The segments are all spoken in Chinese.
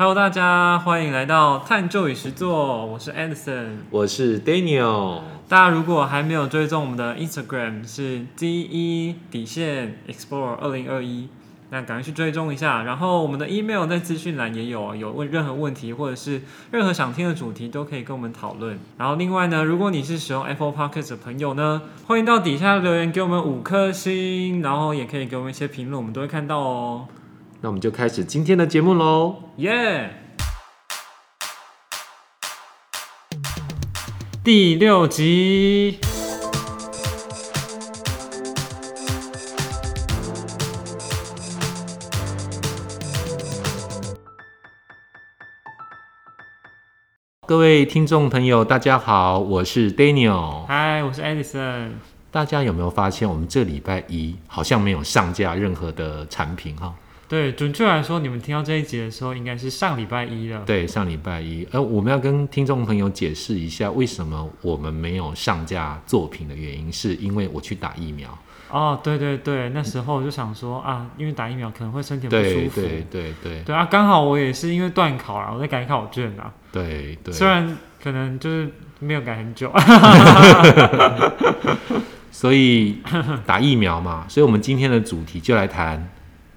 Hello，大家欢迎来到探究与实作，我是 Anderson，。我是 Daniel，大家如果还没有追踪我们的 Instagram 是 D E 底线 Explore 二零二一，那赶快去追踪一下。然后我们的 email 在资讯栏也有，有问任何问题或者是任何想听的主题都可以跟我们讨论。然后另外呢，如果你是使用 Apple Podcast 的朋友呢，欢迎到底下留言给我们五颗星，然后也可以给我们一些评论，我们都会看到哦。那我们就开始今天的节目喽。耶、第六集，各位听众朋友，大家好，我是 Daniel。嗨，我是 Edison。大家有没有发现，我们这礼拜一好像没有上架任何的产品哈？对，准确来说，你们听到这一集的时候，应该是上礼拜一了。对，上礼拜一，呃，我们要跟听众朋友解释一下，为什么我们没有上架作品的原因，是因为我去打疫苗。哦，对对对，那时候我就想说啊，因为打疫苗可能会身体不舒服。对对对对啊，刚好我也是因为断考了，我在改考卷啊。对对，虽然可能就是没有改很久。所以打疫苗嘛，所以我们今天的主题就来谈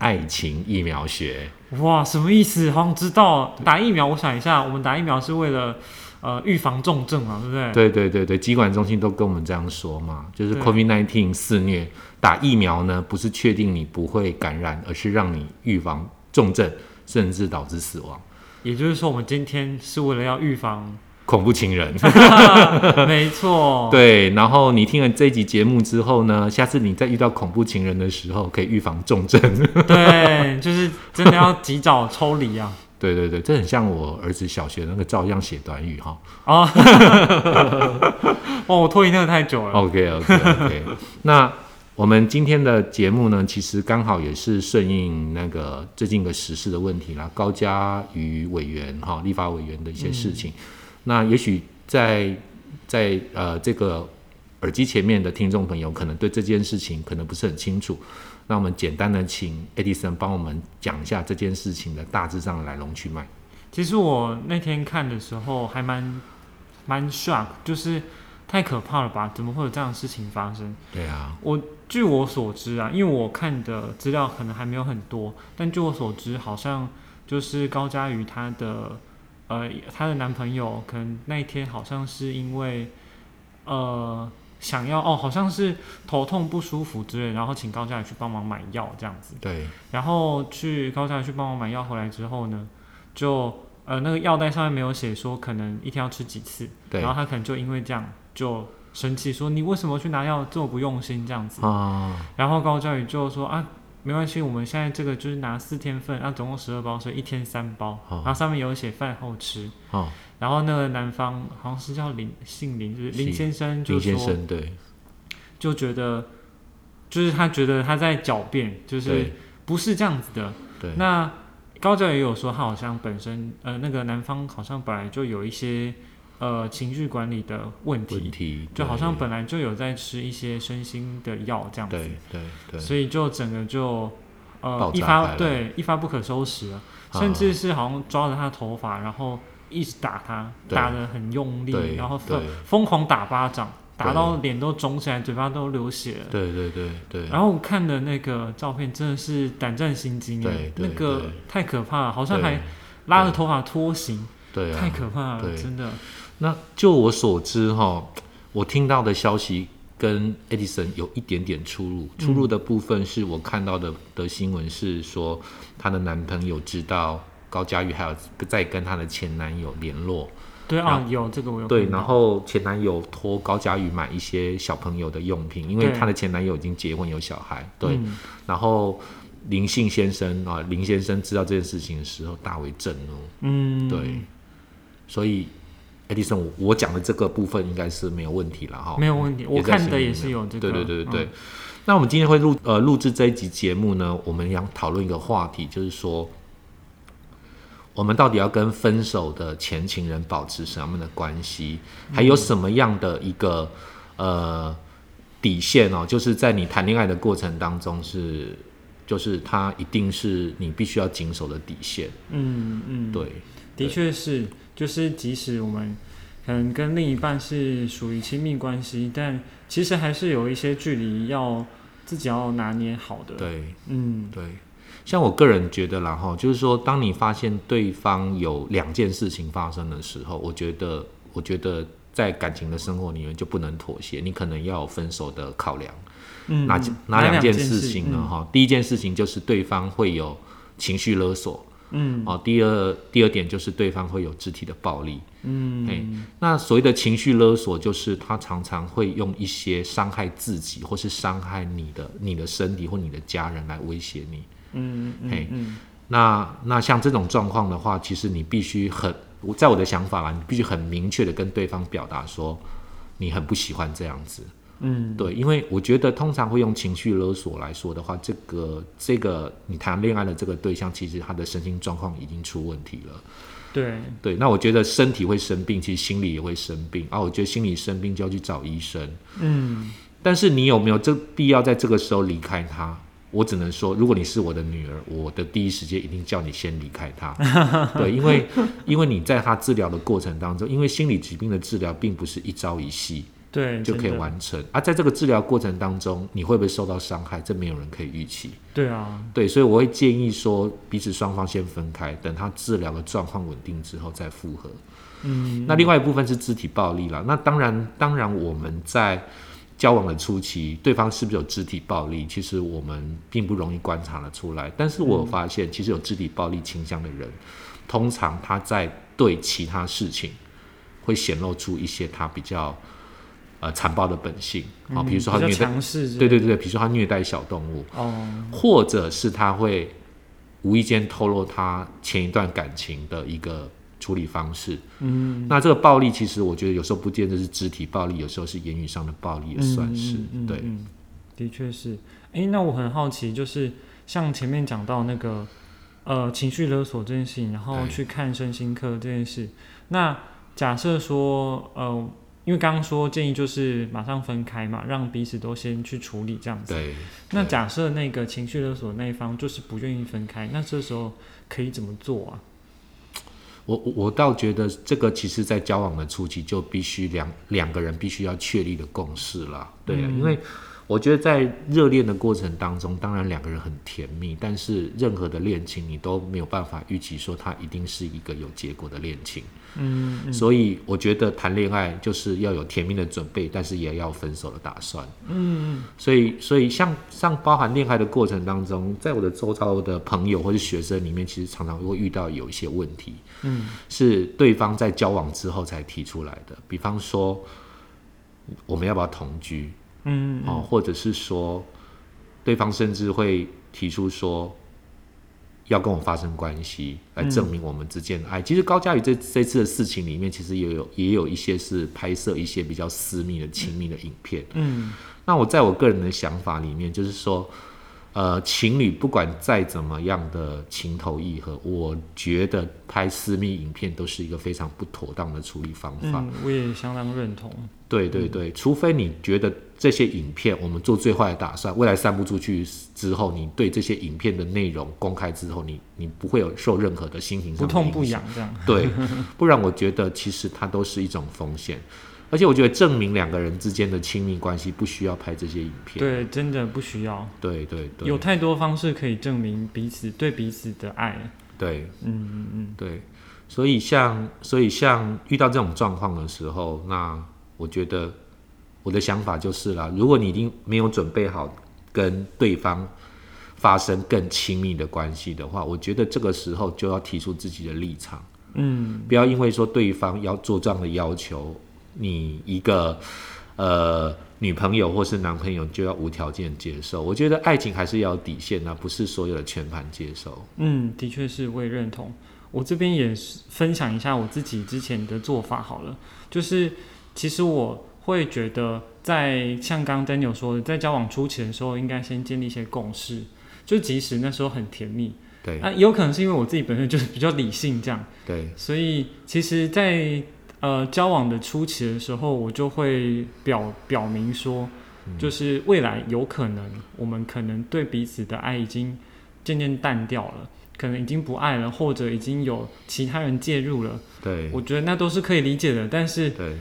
爱情疫苗学。哇，什么意思？好像知道打疫苗。我想一下，我们打疫苗是为了呃预防重症嘛，对不对？对对对对，疾管中心都跟我们这样说嘛，就是对 COVID-19 肆虐，打疫苗呢不是确定你不会感染，而是让你预防重症，甚至导致死亡。也就是说，我们今天是为了要预防，恐怖情人，没错，对。然后你听了这一集节目之后呢，下次你再遇到恐怖情人的时候，可以预防重症。对，就是真的要及早抽离啊。对对对，这很像我儿子小学那个照样写短语哈。哦，哇，我拖延那个太久了。OK OK OK，那我们今天的节目呢，其实刚好也是顺应那个最近一个时事的问题啦，高嘉瑜委员哈，立法委员的一些事情。那也许在在呃这个耳机前面的听众朋友，可能对这件事情可能不是很清楚。那我们简单的请 Edison 帮我们讲一下这件事情的大致上的来龙去脉。其实我那天看的时候还蛮蛮 shock，就是太可怕了吧？怎么会有这样的事情发生？对啊，我据我所知啊，因为我看的资料可能还没有很多，但据我所知，好像就是高佳瑜他的呃她的男朋友，可能那一天好像是因为呃想要哦，好像是头痛不舒服之类，然后请高佳宇去帮忙买药这样子，对。然后去高佳宇去帮忙买药回来之后呢，就呃那个药袋上面没有写说可能一天要吃几次，对。然后他可能就因为这样就生气说你为什么去拿药这么不用心？这样子，啊，然后高教宇就说啊，没关系，我们现在这个就是拿四天份，啊，总共十二包，所以一天三包，哦。然后上面有写饭后吃。哦，然后那个男方好像是叫林姓林，就是林先生就林先说生对。就觉得，就是他觉得他在狡辩，就是不是这样子的。对，那高教也有说，他好像本身呃那个男方好像本来就有一些呃情绪管理的问题，问题就好像本来就有在吃一些身心的药这样子。对对对，所以就整个就呃一发对一发不可收拾了，啊。甚至是好像抓着他的头发，然后一直打他，打得很用力，然后疯疯狂打巴掌，打到脸都肿起来，嘴巴都流血了。对对对对，然后我看的那个照片真的是胆战心惊哎对，对那个太可怕了，好像还拉着头发拖行，对啊，太可怕了，真的。那就我所知哈，我听到的消息跟 Edison 有一点点出入。嗯出入的部分是我看到的的新闻是说，她的男朋友知道高佳瑜还有在跟她的前男友联络，对啊然，有这个我有对，然后前男友托高佳宇买一些小朋友的用品，因为她的前男友已经结婚有小孩，对，嗯。然后林姓先生啊，林先生知道这件事情的时候大为震怒，嗯，对，所以 Edison，我我讲的这个部分应该是没有问题了哈，没有问题，我看的也是有这个，对对对对对。嗯。那我们今天会录呃录制这一集节目呢，我们要讨论一个话题，就是说，我们到底要跟分手的前情人保持什么样的关系，还有什么样的一个呃底线哦，就是在你谈恋爱的过程当中是就是他一定是你必须要谨守的底线。嗯嗯，对，的确是，就是即使我们可能跟另一半是属于亲密关系，但其实还是有一些距离要自己要拿捏好的。，对，嗯对。像我个人觉得啦，哈，就是说，当你发现对方有两件事情发生的时候，我觉得，我觉得在感情的生活里面就不能妥协，你可能要有分手的考量。嗯，哪嗯哪两件件事情呢？嗯哈、第一件事情就是对方会有情绪勒索，嗯哦，第二第二点就是对方会有肢体的暴力。嗯嘿那所谓的情绪勒索，就是他常常会用一些伤害自己或是伤害你的你的身体或你的家人来威胁你。嗯嗯嘿嗯那那像这种状况的话，其实你必须很，我在我的想法啦，你必须很明确的跟对方表达说，你很不喜欢这样子。嗯，对，因为我觉得通常会用情绪勒索来说的话，这个这个你谈恋爱的这个对象，其实他的身心状况已经出问题了。对，对，那我觉得身体会生病，其实心理也会生病啊。我觉得心理生病就要去找医生，嗯但是你有没有这必要在这个时候离开他？我只能说，如果你是我的女儿，我的第一时间一定叫你先离开他。对，因为因为你在她治疗的过程当中，因为心理疾病的治疗并不是一朝一夕对，就可以。完成啊，在这个治疗过程当中，你会不会受到伤害？这没有人可以预期。对啊，对，所以我会建议说，彼此双方先分开，等他治疗的状况稳定之后再复合。嗯那另外一部分是肢体暴力啦。那当然，当然我们在交往的初期，对方是不是有肢体暴力，其实我们并不容易观察得出来。但是我发现，其实有肢体暴力倾向的人，通常他在对其他事情会显露出一些他比较呃残暴的本性啊，嗯比如说他虐待，对对对，比如说他虐待小动物，哦，或者是他会无意间透露他前一段感情的一个处理方式。嗯，那这个暴力，其实我觉得有时候不见得是肢体暴力，有时候是言语上的暴力也算是。嗯嗯嗯对，嗯的确是。诶，那我很好奇，就是像前面讲到那个呃情绪勒索这件事情，然后去看身心科这件事，那假设说呃，因为刚刚说建议就是马上分开嘛，让彼此都先去处理这样子。对，那假设那个情绪勒索那一方就是不愿意分开，那这时候可以怎么做啊？我我我倒觉得这个其实在交往的初期就必须两两个人必须要确立的共识了。对啊，嗯因为我觉得在热恋的过程当中，当然两个人很甜蜜，但是任何的恋情你都没有办法预期说它一定是一个有结果的恋情。嗯嗯所以我觉得谈恋爱就是要有甜蜜的准备，但是也要分手的打算。嗯所以，所以像像包含恋爱的过程当中，在我的周遭的朋友或者学生里面，其实常常会遇到有一些问题，嗯是对方在交往之后才提出来的。比方说，我们要不要同居？嗯哦，或者是说，对方甚至会提出说，要跟我发生关系，来证明我们之间的爱。其实高佳宇这这次的事情里面，其实也有也有一些是拍摄一些比较私密的、亲密的影片。嗯那我在我个人的想法里面，就是说，呃，情侣不管再怎么样的情投意合，我觉得拍私密影片都是一个非常不妥当的处理方法。嗯，我也相当认同。对对对，除非你觉得这些影片我们做最坏的打算，未来散布出去之后，你对这些影片的内容公开之后，你你不会有受任何的心情上不痛不。痒这样。对，不然我觉得其实它都是一种风险，而且我觉得证明两个人之间的亲密关系不需要拍这些影片。对，真的不需要，对对对，有太多方式可以证明彼此对彼此的爱。对。嗯嗯嗯，对，所以像所以像遇到这种状况的时候，那我觉得我的想法就是啦，如果你已经没有准备好跟对方发生更亲密的关系的话，我觉得这个时候就要提出自己的立场，嗯。不要因为说对方要做这样的要求，你一个呃女朋友或是男朋友就要无条件接受。我觉得爱情还是要有底线的，不是所有的全盘接受。嗯，的确是，我也认同。我这边也是分享一下我自己之前的做法好了，就是其实我会觉得，在像刚刚 Daniel 说的，在交往初期的时候，应该先建立一些共识，就即使那时候很甜蜜，对啊，也有可能是因为我自己本身就是比较理性这样，对所以其实在，呃交往的初期的时候，我就会表表明说，就是未来有可能我们可能对彼此的爱已经渐渐淡掉了，可能已经不爱了，或者已经有其他人介入了。对我觉得那都是可以理解的，但是对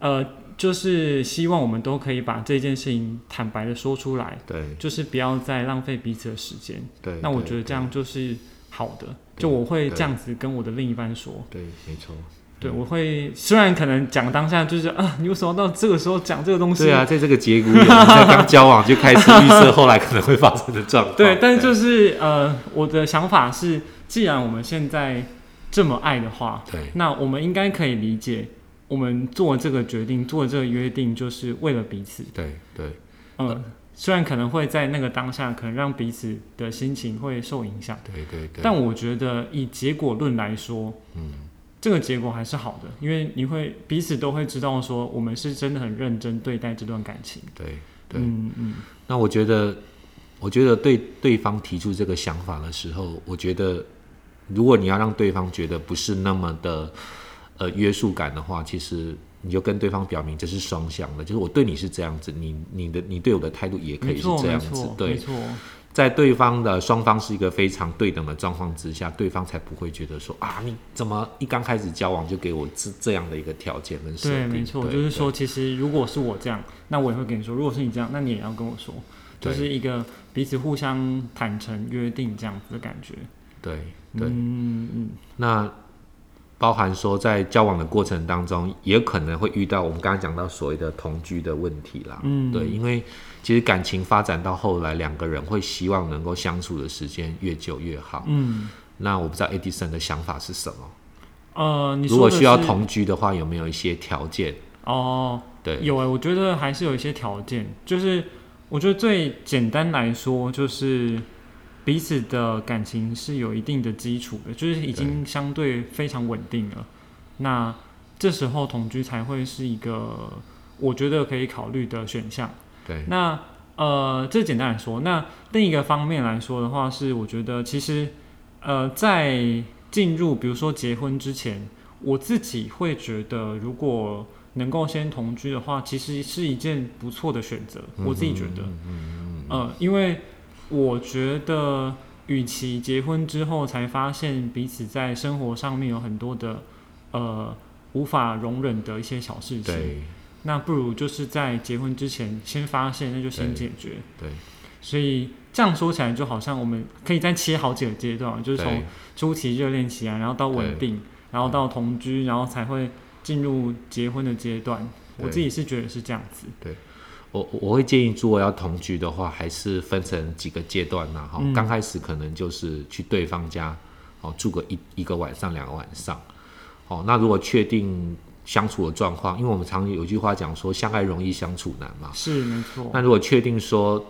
呃，就是希望我们都可以把这件事情坦白的说出来，对就是不要再浪费彼此的时间。对，那我觉得这样就是好的，就我会这样子跟我的另一半说。对，没错。对，我会虽然可能讲当下就是啊，你为什么到这个时候讲这个东西？对啊，在这个节骨眼，刚交往就开始预设后来可能会发生的状况。对，但是就是呃，我的想法是，既然我们现在这么爱的话，对那我们应该可以理解，我们做这个决定，做这个约定，就是为了彼此。对对嗯，虽然可能会在那个当下，可能让彼此的心情会受影响，对对对。但我觉得以结果论来说，嗯，这个结果还是好的，因为你会彼此都会知道说，我们是真的很认真对待这段感情。对对。嗯嗯，那我觉得，我觉得对对方提出这个想法的时候，我觉得如果你要让对方觉得不是那么的呃约束感的话，其实你就跟对方表明这是双向的，就是我对你是这样子，你你的你对我的态度也可以是这样子对，，没对，错。在对方的双方是一个非常对等的状况之下，对方才不会觉得说啊，你怎么一刚开始交往就给我这这样的一个条件跟设对，没错，就是说，其实如果是我这样，那我也会跟你说；如果是你这样，那你也要跟我说，就是一个彼此互相坦诚约定这样子的感觉。对对。嗯嗯，那包含说在交往的过程当中，也可能会遇到我们刚刚讲到所谓的同居的问题啦。嗯对，因为其实感情发展到后来，两个人会希望能够相处的时间越久越好。嗯，那我不知道 Edison 的想法是什么？呃，你如果需要同居的话，有没有一些条件？哦，对，有诶，我觉得还是有一些条件，就是我觉得最简单来说，就是彼此的感情是有一定的基础的，就是已经相对非常稳定了。那这时候同居才会是一个我觉得可以考虑的选项。对，那呃，这简单来说，那另一个方面来说的话，是我觉得其实呃，在进入比如说结婚之前，我自己会觉得，如果能够先同居的话，其实是一件不错的选择。我自己觉得，嗯嗯嗯呃，因为我觉得，与其结婚之后才发现彼此在生活上面有很多的呃无法容忍的一些小事情，那不如就是在结婚之前先发现，那就先解决。对所以这样说起来，就好像我们可以再切好几个阶段，就是从初期热恋期啊，然后到稳定，然后到同居，然后才会进入结婚的阶段。我自己是觉得是这样子。我我会建议，如果要同居的话，还是分成几个阶段呐、哈、嗯刚开始可能就是去对方家，哦，住个一一个晚上、两个晚上，哦，那如果确定相处的状况，因为我们常有句话讲说，相爱容易相处难嘛。是没错。那如果确定说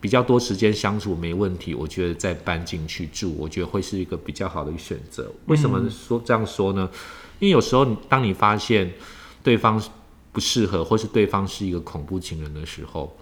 比较多时间相处没问题，我觉得再搬进去住，我觉得会是一个比较好的一个选择。为什么说这样说呢？因为有时候你当你发现对方不适合，或是对方是一个恐怖情人的时候，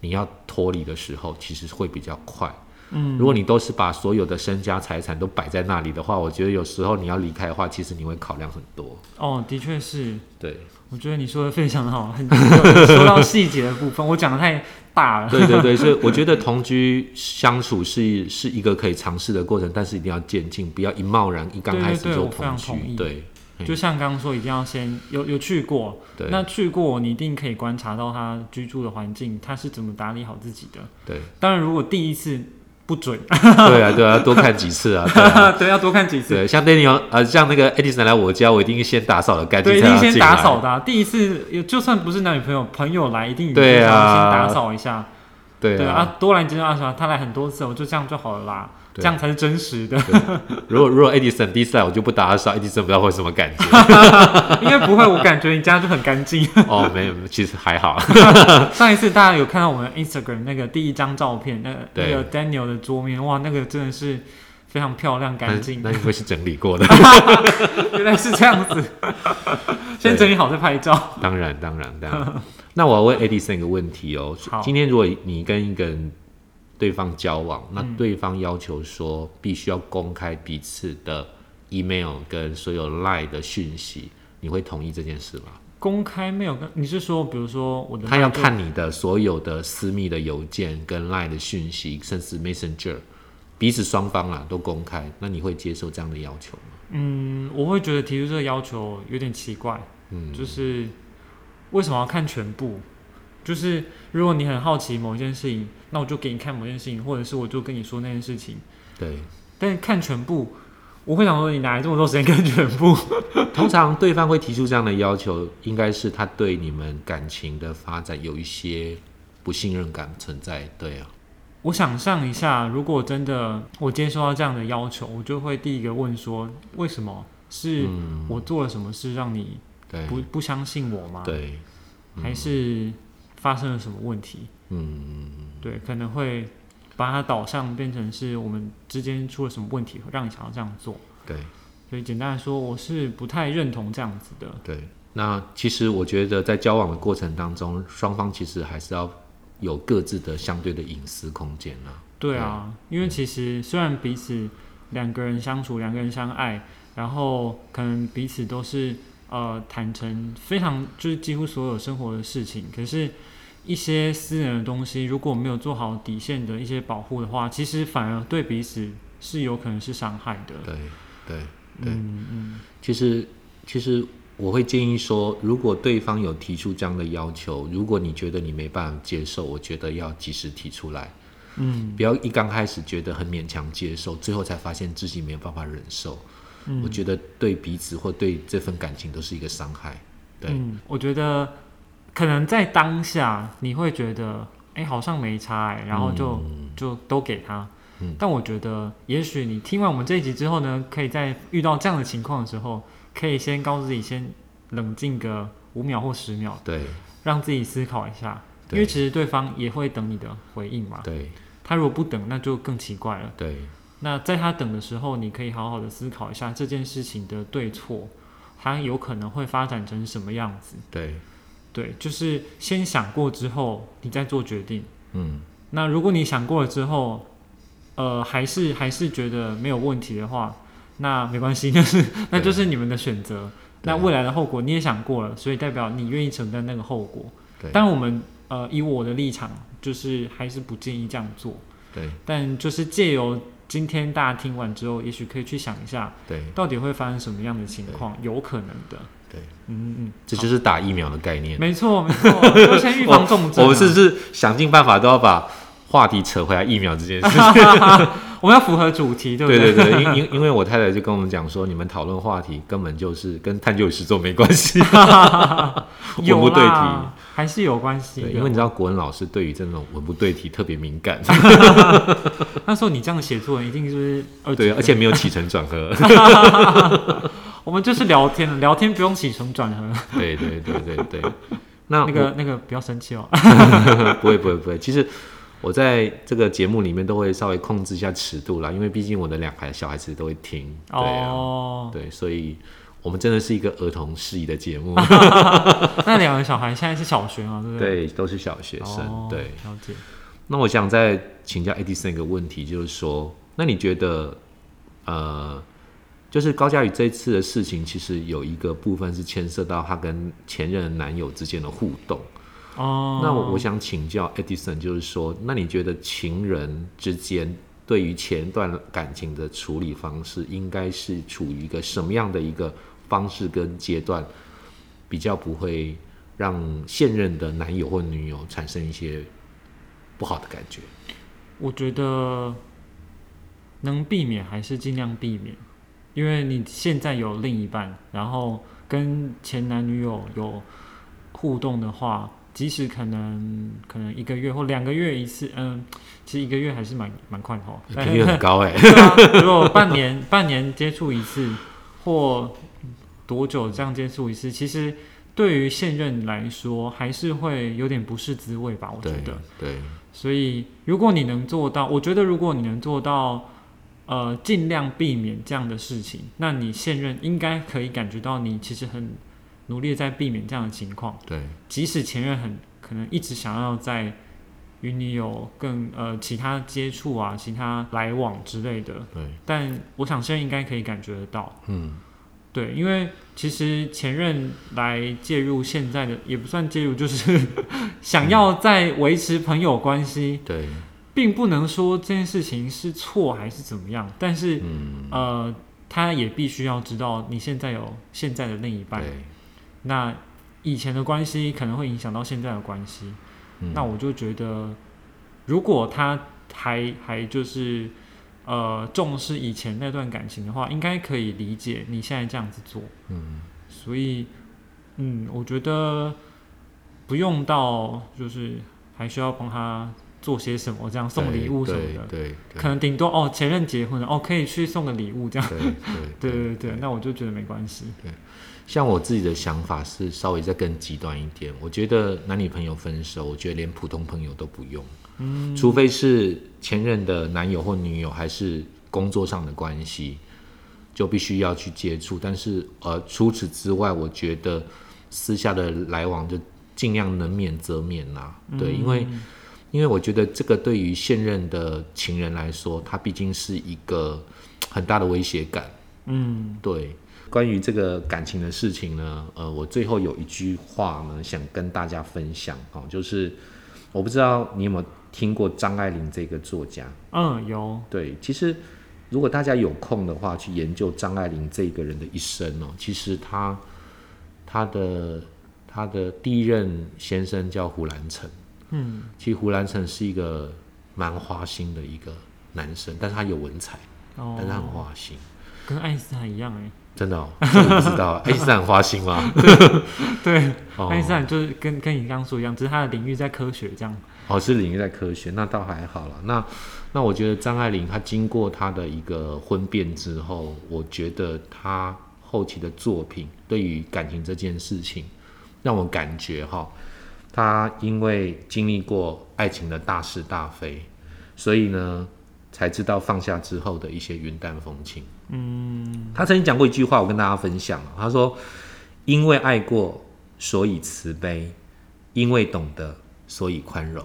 你要脱离的时候，其实会比较快。嗯，如果你都是把所有的身家财产都摆在那里的话，我觉得有时候你要离开的话，其实你会考量很多。哦，的确是，对，我觉得你说的非常好，很有说到细节的部分，我讲的太大了。对对对，所以我觉得同居相处是是一个可以尝试的过程，但是一定要渐进，不要一贸然一刚开始就同居。对就像刚刚说，一定要先有有去过，对那去过你一定可以观察到他居住的环境，他是怎么打理好自己的。对当然，如果第一次不准，对啊对啊，多看几次啊。对啊对，要多看几次。对，像 Daniel 呃，像那个 Edison 来我家，我一定先打扫的干净，对，一定先打扫的啊、第一次有就算不是男女朋友，朋友来一定也对啊先打扫一下。对啊。多来几次啊，啥他来很多次，我就这样就好了啦，对这样才是真实的。如果如果 Edison 第一次来我就不打扫，Edison 不知道会什么感觉。应该不会，我感觉你家就很干净。哦，没有，其实还好。上一次大家有看到我们 Instagram 那个第一张照片，那个那个 Daniel 的桌面，哇，那个真的是非常漂亮干那净。那因为是整理过的。原来是这样子，先整理好再拍照。当然，当然，当然。那我要问 Edison 一个问题哦好。今天如果你跟一个人对方交往，那嗯对方要求说必须要公开彼此的 email 跟所有 line 的讯息，你会同意这件事吗？公开没有跟你是说，比如说我的他要看你的所有的私密的邮件跟 Line 的讯息，甚至 Messenger，彼此双方啊都公开，那你会接受这样的要求吗？嗯，我会觉得提出这个要求有点奇怪，嗯，就是为什么要看全部？就是如果你很好奇某一件事情，那我就给你看某件事情，或者是我就跟你说那件事情。对。但是看全部，我会想说，你哪来这么多时间看全部？通常对方会提出这样的要求，应该是他对你们感情的发展有一些不信任感存在。对啊，我想象一下，如果真的我接收到这样的要求，我就会第一个问说，为什么？是嗯，我做了什么事让你对不不相信我吗？对，还是发生了什么问题？嗯，对，可能会把它导向变成是我们之间出了什么问题，让你想要这样做。对所以简单来说，我是不太认同这样子的。对。那其实我觉得在交往的过程当中，双方其实还是要有各自的相对的隐私空间啊。对啊，因为其实虽然彼此两个人相处，两个人相爱，然后可能彼此都是呃坦诚，非常就是几乎所有生活的事情，可是。一些私人的东西，如果没有做好底线的一些保护的话，其实反而对彼此是有可能是伤害的。对对对。嗯嗯，其实，其实我会建议说，如果对方有提出这样的要求，如果你觉得你没办法接受，我觉得要及时提出来，嗯不要一刚开始觉得很勉强接受，最后才发现自己没有办法忍受。嗯，我觉得对彼此或对这份感情都是一个伤害。对，嗯，我觉得可能在当下你会觉得，哎、好像没差、哎，然后就、嗯就都给他。嗯但我觉得，也许你听完我们这一集之后呢，可以在遇到这样的情况的时候，可以先告诉自己，先冷静个五秒或十秒，对让自己思考一下，因为其实对方也会等你的回应嘛。对他如果不等，那就更奇怪了。对那在他等的时候，你可以好好的思考一下这件事情的对错，它有可能会发展成什么样子。对，对，就是先想过之后，你再做决定。嗯那如果你想过了之后，呃，还是还是觉得没有问题的话，那没关系，那是那就是你们的选择。那未来的后果你也想过了，所以代表你愿意承担那个后果。对但我们呃，以我的立场，就是还是不建议这样做。对但就是借由今天大家听完之后，也许可以去想一下，对，到底会发生什么样的情况，有可能的。对，嗯嗯这就是打疫苗的概念嗯，。没错没错，要先预防重症、啊。我们是不是想尽办法都要把话题扯回来疫苗这件事？我们要符合主题，对不对对对对，因因因为我太太就跟我们讲说，你们讨论话题根本就是跟探究实作没关系，文有不对题。啦，还是有关系的。因为你知道国文老师对于这种文不对题特别敏感，那时候你这样写作文一定是二对，而且没有起承转合。我们就是聊天，聊天不用起承转合。对对对对对，那那个那个不要生气哦。不会不会不会，其实我在这个节目里面都会稍微控制一下尺度啦，因为毕竟我的两孩小孩子都会听，对啊，哦，对，所以我们真的是一个儿童适宜的节目，那两个小孩现在是小学吗，对不对？对，都是小学生，哦对。了解。那我想再请教 Edison 一个问题，就是说，那你觉得，呃，就是高佳宇这次的事情，其实有一个部分是牵涉到他跟前任男友之间的互动。哦，那我我想请教 Edison，就是说，那你觉得情人之间对于前段感情的处理方式，应该是处于一个什么样的一个方式跟阶段，比较不会让现任的男友或女友产生一些不好的感觉？我觉得能避免还是尽量避免，因为你现在有另一半，然后跟前男女友有互动的话，即使可能可能一个月或两个月一次，嗯，其实一个月还是蛮蛮快的哦。频率很高哎、如果半年半年接触一次，或多久这样接触一次，其实对于现任来说还是会有点不是滋味吧？我觉得。对所以，如果你能做到，我觉得如果你能做到，呃，尽量避免这样的事情，那你现任应该可以感觉到你其实很努力在避免这样的情况。对即使前任很可能一直想要在与你有更呃其他接触啊、其他来往之类的，对，但我想现在应该可以感觉得到。嗯。对，因为其实前任来介入现在的也不算介入，就是 想要再维持朋友关系，对，并不能说这件事情是错还是怎么样，但是嗯，呃，他也必须要知道你现在有现在的另一半，对，那以前的关系可能会影响到现在的关系，嗯那我就觉得，如果他还还就是呃重视以前那段感情的话，应该可以理解你现在这样子做。嗯，所以，嗯，我觉得不用到就是还需要帮他做些什么，这样送礼物什么的，对对可能顶多哦前任结婚了，哦可以去送个礼物这样。对对对 对对，那我就觉得没关系。像我自己的想法是稍微再更极端一点，我觉得男女朋友分手，我觉得连普通朋友都不用，嗯，除非是前任的男友或女友，还是工作上的关系，就必须要去接触。但是呃，除此之外，我觉得私下的来往就尽量能免则免啦、对，因为嗯因为我觉得这个对于现任的情人来说，他毕竟是一个很大的威胁感。嗯。对，关于这个感情的事情呢，呃，我最后有一句话呢，想跟大家分享哦，就是我不知道你有没有听过张爱玲这个作家？嗯有对，其实如果大家有空的话，去研究张爱玲这个人的一生哦，其实她她的她的第一任先生叫胡兰成，嗯其实胡兰成是一个蛮花心的一个男生，但是他有文采，哦但是他很花心。跟爱因斯坦一样哎。真的哦，这我不知道。爱因斯坦花心吗？对，哦爱因斯坦就是跟跟你刚刚说一样，只是他的领域在科学这样。哦，是领域在科学，那倒还好了。那那我觉得张爱玲她经过她的一个婚变之后，我觉得她后期的作品对于感情这件事情，让我感觉哈，她因为经历过爱情的大是大非，所以呢，才知道放下之后的一些云淡风轻。嗯他曾经讲过一句话，我跟大家分享。他说：“因为爱过，所以慈悲；因为懂得，所以宽容。”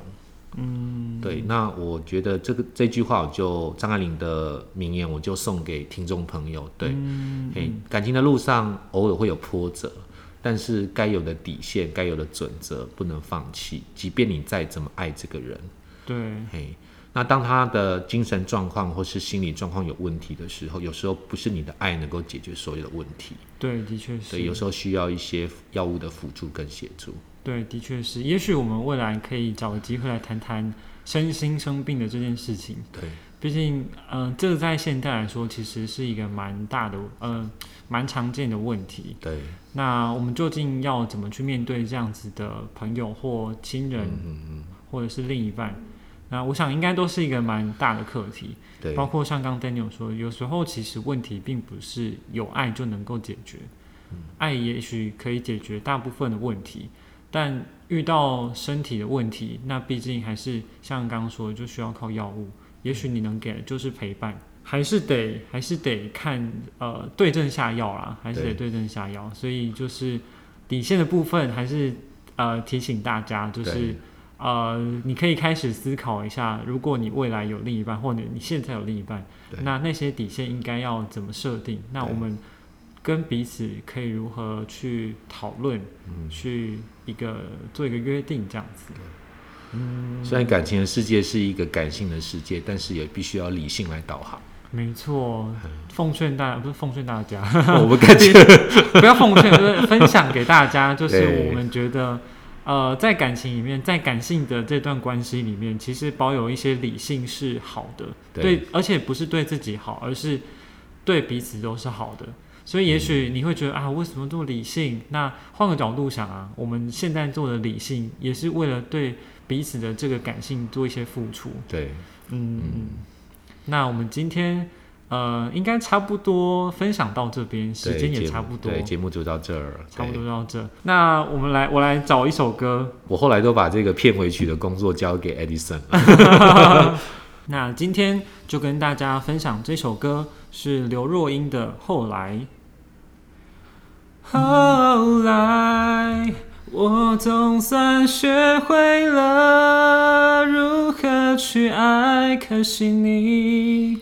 嗯，对，那我觉得这个这句话，我就张爱玲的名言，我就送给听众朋友。对，嗯嘿，感情的路上偶尔会有波折，但是该有的底线、该有的准则不能放弃，即便你再怎么爱这个人。对，嘿，那当他的精神状况或是心理状况有问题的时候，有时候不是你的爱能够解决所有的问题，对，的确是。对，有时候需要一些药物的辅助跟协助。对，的确是。也许我们未来可以找个机会来谈谈身心生病的这件事情。对，毕竟，嗯、这个在现代来说，其实是一个蛮大的，嗯、蛮常见的问题。对，那我们究竟要怎么去面对这样子的朋友或亲人，嗯嗯嗯，或者是另一半？那我想应该都是一个蛮大的课题。对，包括像刚 Daniel 说，有时候其实问题并不是有爱就能够解决，爱也许可以解决大部分的问题，但遇到身体的问题，那毕竟还是像刚刚说的，就需要靠药物。也许你能给的就是陪伴，还是得还是得看呃对症下药啦，还是得对症下药。所以就是底线的部分，还是呃提醒大家，就是对呃，你可以开始思考一下，如果你未来有另一半，或者你现在有另一半，那那些底线应该要怎么设定？那我们跟彼此可以如何去讨论，嗯，去一个做一个约定，这样子。嗯，虽然感情的世界是一个感性的世界，但是也必须要理性来导航。没错，奉劝大不是奉劝大家，我们感觉，不要奉劝，就是分享给大家，就是我们觉得，呃，在感情里面，在感性的这段关系里面，其实保有一些理性是好的，对对，而且不是对自己好，而是对彼此都是好的。所以，也许你会觉得啊，为什么这么理性？那换个角度想啊，我们现在做的理性，也是为了对彼此的这个感性做一些付出。对，嗯，嗯，那我们今天呃，应该差不多分享到这边，时对间也差不多，对，节目就到这儿。差不对多到这。那我们来，我来找一首歌。我后来都把这个片尾曲的工作交给 Edison 了。那今天就跟大家分享这首歌，是刘若英的《后来》。后来，我总算学会了如何去爱，可惜你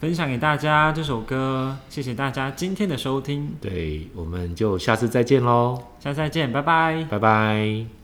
分享给大家这首歌，谢谢大家今天的收听，对，我们就下次再见喽，下次再见，拜拜。拜拜。